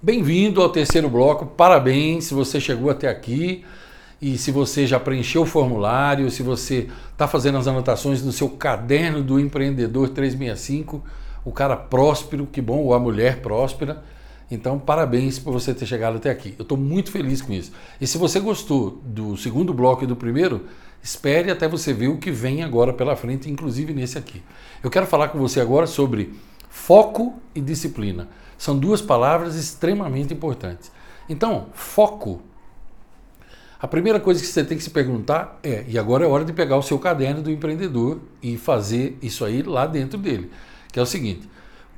Bem-vindo ao terceiro bloco, parabéns se você chegou até aqui e se você já preencheu o formulário, se você está fazendo as anotações no seu caderno do empreendedor 365, o cara próspero, que bom, ou a mulher próspera. Então, parabéns por você ter chegado até aqui. Eu estou muito feliz com isso. E se você gostou do segundo bloco e do primeiro, espere até você ver o que vem agora pela frente, inclusive nesse aqui. Eu quero falar com você agora sobre foco e disciplina. São duas palavras extremamente importantes. Então, foco. A primeira coisa que você tem que se perguntar é, e agora é hora de pegar o seu caderno do empreendedor e fazer isso aí lá dentro dele, que é o seguinte: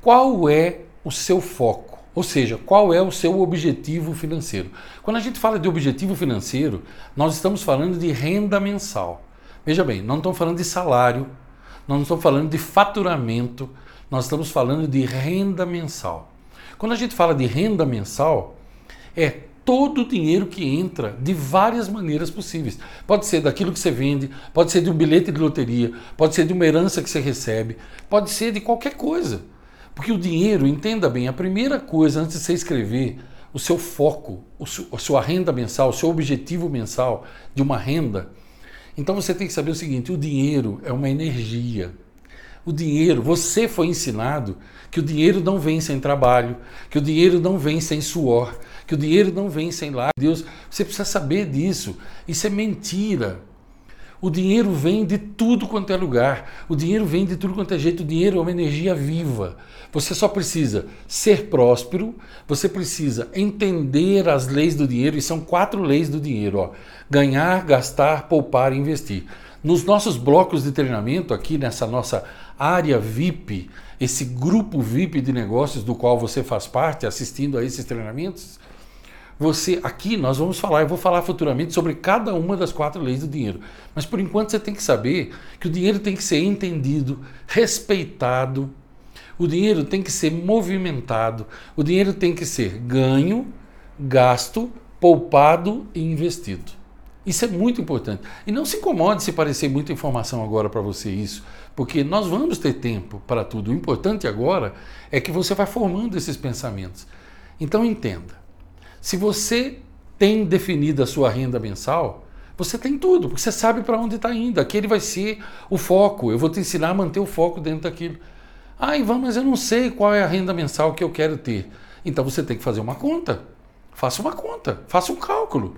qual é o seu foco? Ou seja, qual é o seu objetivo financeiro? Quando a gente fala de objetivo financeiro, nós estamos falando de renda mensal. Veja bem, não estamos falando de salário, não estamos falando de faturamento, nós estamos falando de renda mensal. Quando a gente fala de renda mensal, é todo o dinheiro que entra de várias maneiras possíveis. Pode ser daquilo que você vende, pode ser de um bilhete de loteria, pode ser de uma herança que você recebe, pode ser de qualquer coisa. Porque o dinheiro, entenda bem, a primeira coisa antes de você escrever o seu foco, a sua renda mensal, o seu objetivo mensal de uma renda, então você tem que saber o seguinte: o dinheiro é uma energia. O dinheiro, você foi ensinado que o dinheiro não vem sem trabalho, que o dinheiro não vem sem suor, que o dinheiro não vem sem lá. Deus, você precisa saber disso. Isso é mentira. O dinheiro vem de tudo quanto é lugar. O dinheiro vem de tudo quanto é jeito. O dinheiro é uma energia viva. Você só precisa ser próspero, você precisa entender as leis do dinheiro, e são quatro leis do dinheiro: ó. ganhar, gastar, poupar e investir. Nos nossos blocos de treinamento, aqui nessa nossa área VIP, esse grupo VIP de negócios do qual você faz parte, assistindo a esses treinamentos, você aqui nós vamos falar, eu vou falar futuramente sobre cada uma das quatro leis do dinheiro. Mas por enquanto você tem que saber que o dinheiro tem que ser entendido, respeitado, o dinheiro tem que ser movimentado, o dinheiro tem que ser ganho, gasto, poupado e investido. Isso é muito importante. E não se incomode se parecer muita informação agora para você isso, porque nós vamos ter tempo para tudo. O importante agora é que você vai formando esses pensamentos. Então entenda. Se você tem definido a sua renda mensal, você tem tudo, porque você sabe para onde está indo. Aquele vai ser o foco. Eu vou te ensinar a manter o foco dentro daquilo. Ah, Ivan, mas eu não sei qual é a renda mensal que eu quero ter. Então você tem que fazer uma conta. Faça uma conta, faça um cálculo.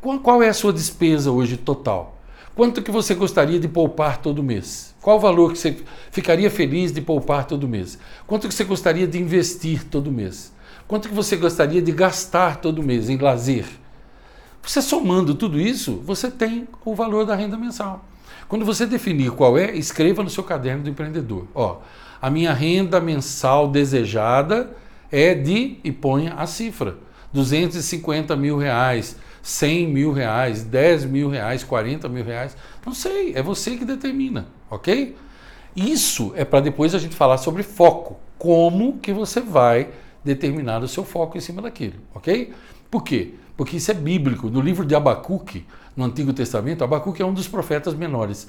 Qual é a sua despesa hoje total? Quanto que você gostaria de poupar todo mês? Qual o valor que você ficaria feliz de poupar todo mês? Quanto que você gostaria de investir todo mês? Quanto que você gostaria de gastar todo mês em lazer? Você somando tudo isso, você tem o valor da renda mensal. Quando você definir qual é, escreva no seu caderno do empreendedor. Ó, a minha renda mensal desejada é de, e ponha a cifra, 250 mil reais 100 mil reais, 10 mil reais, 40 mil reais. Não sei, é você que determina, ok? Isso é para depois a gente falar sobre foco. Como que você vai determinar o seu foco em cima daquilo, ok? Por quê? Porque isso é bíblico. No livro de Abacuque, no Antigo Testamento, Abacuque é um dos profetas menores.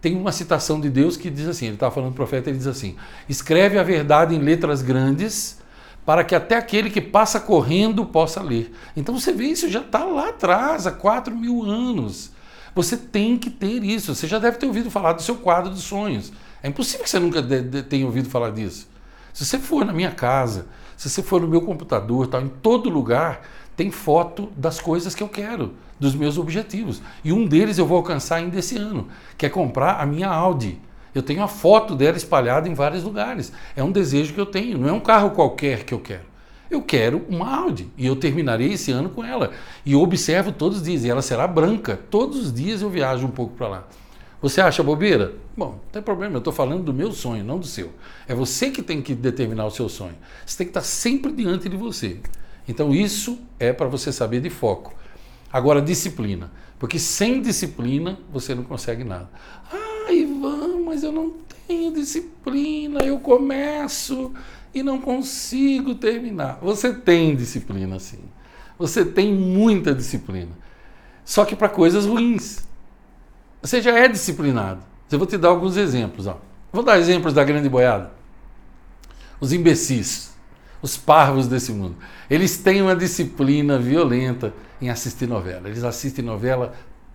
Tem uma citação de Deus que diz assim: ele está falando profeta, ele diz assim: escreve a verdade em letras grandes para que até aquele que passa correndo possa ler. Então você vê isso já está lá atrás, há 4 mil anos. Você tem que ter isso. Você já deve ter ouvido falar do seu quadro dos sonhos. É impossível que você nunca tenha ouvido falar disso. Se você for na minha casa, se você for no meu computador, tal, em todo lugar tem foto das coisas que eu quero, dos meus objetivos. E um deles eu vou alcançar ainda esse ano, que é comprar a minha Audi. Eu tenho a foto dela espalhada em vários lugares. É um desejo que eu tenho, não é um carro qualquer que eu quero. Eu quero uma Audi e eu terminarei esse ano com ela. E eu observo todos os dias, e ela será branca. Todos os dias eu viajo um pouco para lá. Você acha bobeira? Bom, não tem problema, eu estou falando do meu sonho, não do seu. É você que tem que determinar o seu sonho. Você tem que estar sempre diante de você. Então isso é para você saber de foco. Agora, disciplina. Porque sem disciplina você não consegue nada. Ah, mas eu não tenho disciplina, eu começo e não consigo terminar. Você tem disciplina, sim. Você tem muita disciplina. Só que para coisas ruins. Você já é disciplinado. Eu vou te dar alguns exemplos. Ó. Vou dar exemplos da grande boiada. Os imbecis. os parvos desse mundo. Eles têm uma disciplina violenta em assistir novela. Eles assistem novela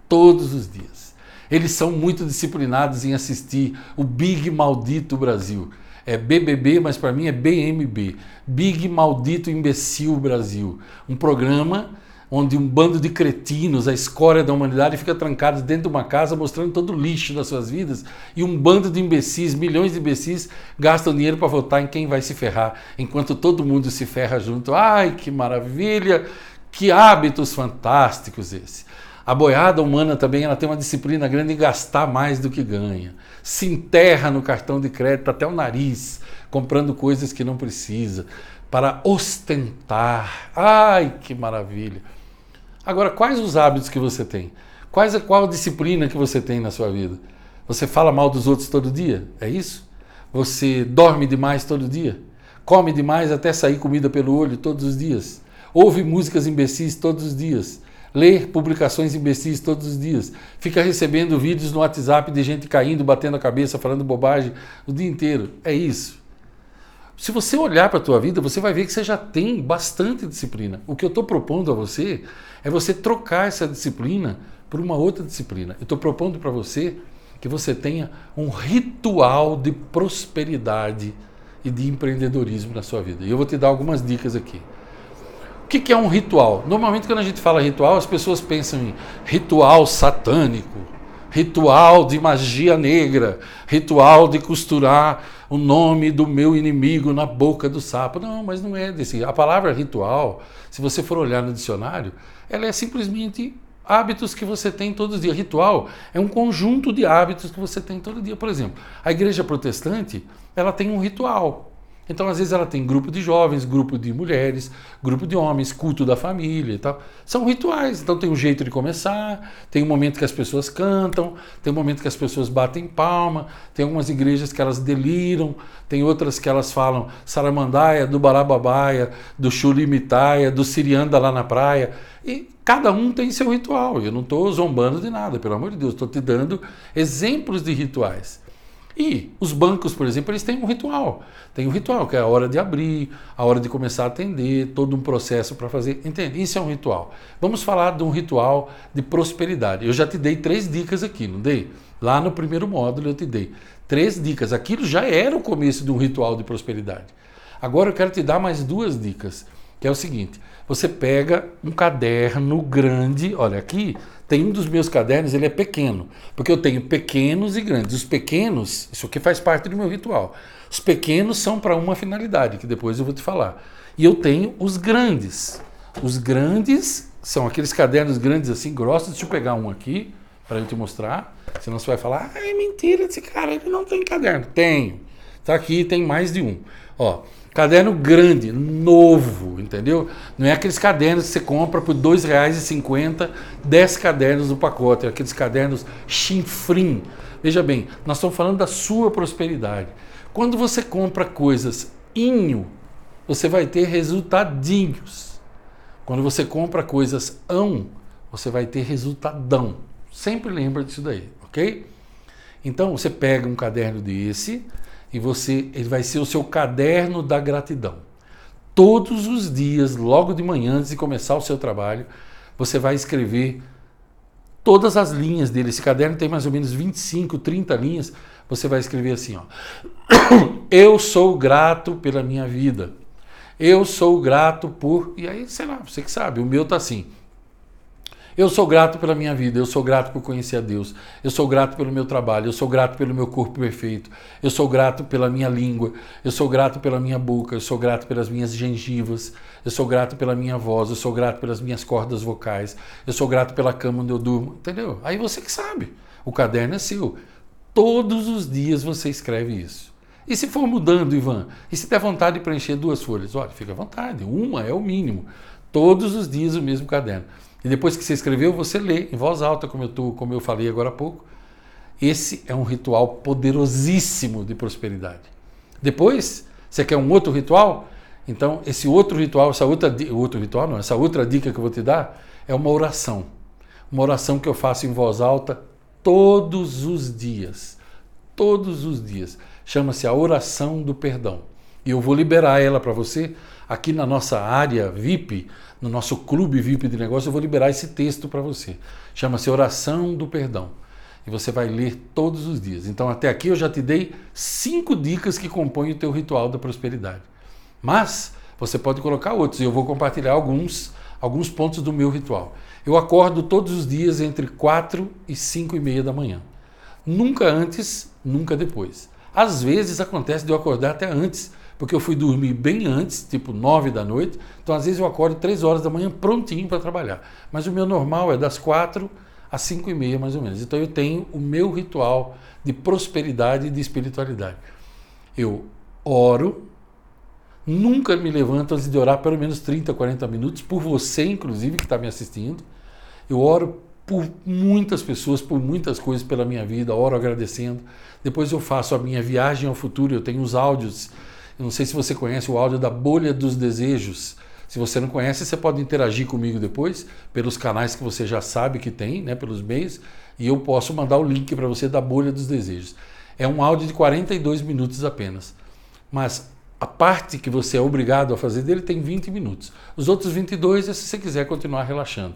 todos os dias. Eles são muito disciplinados em assistir o Big Maldito Brasil. É BBB, mas para mim é BMB. Big Maldito Imbecil Brasil. Um programa onde um bando de cretinos, a escória da humanidade, fica trancado dentro de uma casa mostrando todo o lixo das suas vidas e um bando de imbecis, milhões de imbecis, gastam dinheiro para votar em quem vai se ferrar, enquanto todo mundo se ferra junto. Ai, que maravilha! Que hábitos fantásticos esse. A boiada humana também ela tem uma disciplina grande em gastar mais do que ganha. Se enterra no cartão de crédito até o nariz, comprando coisas que não precisa, para ostentar. Ai, que maravilha! Agora, quais os hábitos que você tem? Quais, qual a disciplina que você tem na sua vida? Você fala mal dos outros todo dia? É isso? Você dorme demais todo dia? Come demais até sair comida pelo olho todos os dias? Ouve músicas imbecis todos os dias? Lê publicações imbecis todos os dias? Fica recebendo vídeos no WhatsApp de gente caindo, batendo a cabeça, falando bobagem o dia inteiro? É isso? Se você olhar para a tua vida, você vai ver que você já tem bastante disciplina. O que eu estou propondo a você é você trocar essa disciplina por uma outra disciplina. Eu estou propondo para você que você tenha um ritual de prosperidade e de empreendedorismo na sua vida. E eu vou te dar algumas dicas aqui. O que é um ritual? Normalmente, quando a gente fala ritual, as pessoas pensam em ritual satânico, ritual de magia negra, ritual de costurar o nome do meu inimigo na boca do sapo. Não, mas não é desse. A palavra ritual, se você for olhar no dicionário, ela é simplesmente hábitos que você tem todos os dias. Ritual é um conjunto de hábitos que você tem todo dia. Por exemplo, a igreja protestante, ela tem um ritual. Então, às vezes, ela tem grupo de jovens, grupo de mulheres, grupo de homens, culto da família e tal. São rituais. Então, tem um jeito de começar, tem um momento que as pessoas cantam, tem um momento que as pessoas batem palma, tem algumas igrejas que elas deliram, tem outras que elas falam saramandaia, do barababaia, do chulimitaia, do sirianda lá na praia. E cada um tem seu ritual. Eu não estou zombando de nada, pelo amor de Deus. Estou te dando exemplos de rituais. E os bancos, por exemplo, eles têm um ritual. Tem um ritual, que é a hora de abrir, a hora de começar a atender, todo um processo para fazer. Entende? Isso é um ritual. Vamos falar de um ritual de prosperidade. Eu já te dei três dicas aqui, não dei? Lá no primeiro módulo eu te dei três dicas. Aquilo já era o começo de um ritual de prosperidade. Agora eu quero te dar mais duas dicas, que é o seguinte: você pega um caderno grande, olha aqui, tem um dos meus cadernos, ele é pequeno, porque eu tenho pequenos e grandes. Os pequenos, isso aqui faz parte do meu ritual. Os pequenos são para uma finalidade, que depois eu vou te falar. E eu tenho os grandes. Os grandes são aqueles cadernos grandes assim, grossos. Deixa eu pegar um aqui para eu te mostrar. Senão você vai falar, ah, é mentira, esse cara ele não tem caderno. Tenho. Tá aqui, tem mais de um. Ó, Caderno grande, novo, entendeu? Não é aqueles cadernos que você compra por R$ 2,50, 10 cadernos no pacote, é aqueles cadernos chinfrim. Veja bem, nós estamos falando da sua prosperidade. Quando você compra coisas inho, você vai ter resultadinhos. Quando você compra coisas ão, você vai ter resultadão. Sempre lembra disso daí, ok? Então você pega um caderno desse, e você ele vai ser o seu caderno da gratidão. Todos os dias, logo de manhã, antes de começar o seu trabalho, você vai escrever todas as linhas dele. Esse caderno tem mais ou menos 25, 30 linhas. Você vai escrever assim, ó. Eu sou grato pela minha vida. Eu sou grato por. E aí, sei lá, você que sabe, o meu tá assim. Eu sou grato pela minha vida, eu sou grato por conhecer a Deus, eu sou grato pelo meu trabalho, eu sou grato pelo meu corpo perfeito, eu sou grato pela minha língua, eu sou grato pela minha boca, eu sou grato pelas minhas gengivas, eu sou grato pela minha voz, eu sou grato pelas minhas cordas vocais, eu sou grato pela cama onde eu durmo, entendeu? Aí você que sabe, o caderno é seu. Todos os dias você escreve isso. E se for mudando, Ivan? E se der vontade de preencher duas folhas? Olha, fica à vontade, uma é o mínimo. Todos os dias o mesmo caderno. E depois que você escreveu, você lê em voz alta, como eu, tô, como eu falei agora há pouco. Esse é um ritual poderosíssimo de prosperidade. Depois, você quer um outro ritual? Então, esse outro ritual, essa outra outro ritual, não, essa outra dica que eu vou te dar é uma oração. Uma oração que eu faço em voz alta todos os dias. Todos os dias. Chama-se a oração do perdão. Eu vou liberar ela para você aqui na nossa área VIP, no nosso clube VIP de negócio, eu vou liberar esse texto para você. Chama-se Oração do Perdão. E você vai ler todos os dias. Então, até aqui eu já te dei cinco dicas que compõem o teu ritual da prosperidade. Mas você pode colocar outros, e eu vou compartilhar alguns, alguns pontos do meu ritual. Eu acordo todos os dias entre 4 e 5 e meia da manhã. Nunca antes, nunca depois. Às vezes acontece de eu acordar até antes, porque eu fui dormir bem antes, tipo 9 da noite. Então, às vezes, eu acordo 3 horas da manhã prontinho para trabalhar. Mas o meu normal é das 4 às 5 e meia, mais ou menos. Então, eu tenho o meu ritual de prosperidade e de espiritualidade. Eu oro, nunca me levanto antes de orar pelo menos 30, 40 minutos, por você, inclusive, que está me assistindo. Eu oro por muitas pessoas, por muitas coisas pela minha vida, oro agradecendo. Depois eu faço a minha viagem ao futuro, eu tenho os áudios eu não sei se você conhece o áudio da Bolha dos Desejos. Se você não conhece, você pode interagir comigo depois pelos canais que você já sabe que tem, né, pelos meios, e eu posso mandar o link para você da Bolha dos Desejos. É um áudio de 42 minutos apenas. Mas a parte que você é obrigado a fazer dele tem 20 minutos. Os outros 22 é se você quiser continuar relaxando.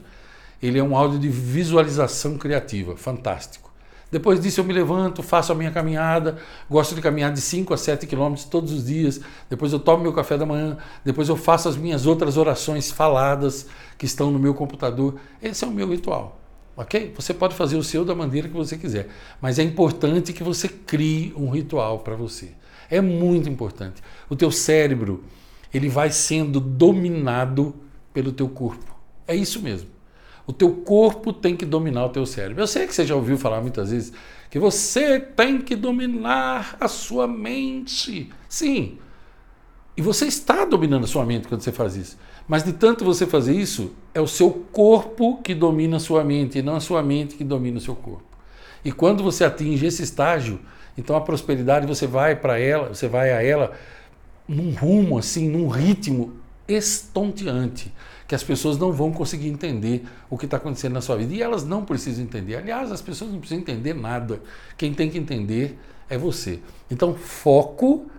Ele é um áudio de visualização criativa, fantástico. Depois disso eu me levanto, faço a minha caminhada, gosto de caminhar de 5 a 7 quilômetros todos os dias, depois eu tomo meu café da manhã, depois eu faço as minhas outras orações faladas que estão no meu computador. Esse é o meu ritual. Ok? Você pode fazer o seu da maneira que você quiser, mas é importante que você crie um ritual para você. É muito importante. O teu cérebro, ele vai sendo dominado pelo teu corpo. É isso mesmo. O teu corpo tem que dominar o teu cérebro. Eu sei que você já ouviu falar muitas vezes que você tem que dominar a sua mente. Sim. E você está dominando a sua mente quando você faz isso. Mas de tanto você fazer isso, é o seu corpo que domina a sua mente e não a sua mente que domina o seu corpo. E quando você atinge esse estágio, então a prosperidade você vai para ela, você vai a ela num rumo assim, num ritmo estonteante que as pessoas não vão conseguir entender o que está acontecendo na sua vida. E elas não precisam entender. Aliás, as pessoas não precisam entender nada. Quem tem que entender é você. Então, foco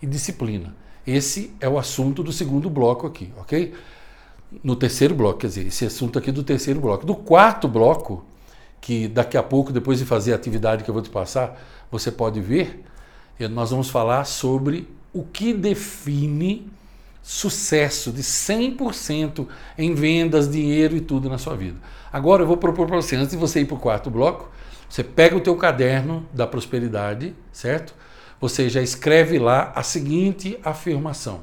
e disciplina. Esse é o assunto do segundo bloco aqui, ok? No terceiro bloco, quer dizer, esse assunto aqui do terceiro bloco. Do quarto bloco, que daqui a pouco, depois de fazer a atividade que eu vou te passar, você pode ver, nós vamos falar sobre o que define sucesso de 100% em vendas, dinheiro e tudo na sua vida. Agora eu vou propor para você, antes de você ir para o quarto bloco, você pega o teu caderno da prosperidade, certo? Você já escreve lá a seguinte afirmação.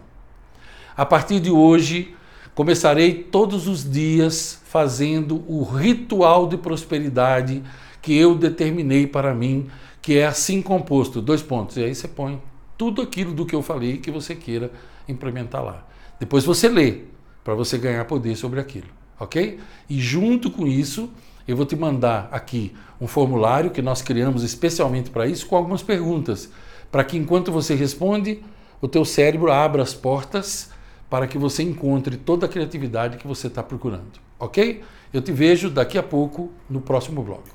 A partir de hoje, começarei todos os dias fazendo o ritual de prosperidade que eu determinei para mim, que é assim composto, dois pontos. E aí você põe tudo aquilo do que eu falei que você queira implementar lá. Depois você lê, para você ganhar poder sobre aquilo, ok? E junto com isso, eu vou te mandar aqui um formulário que nós criamos especialmente para isso, com algumas perguntas, para que enquanto você responde, o teu cérebro abra as portas para que você encontre toda a criatividade que você está procurando, ok? Eu te vejo daqui a pouco no próximo bloco.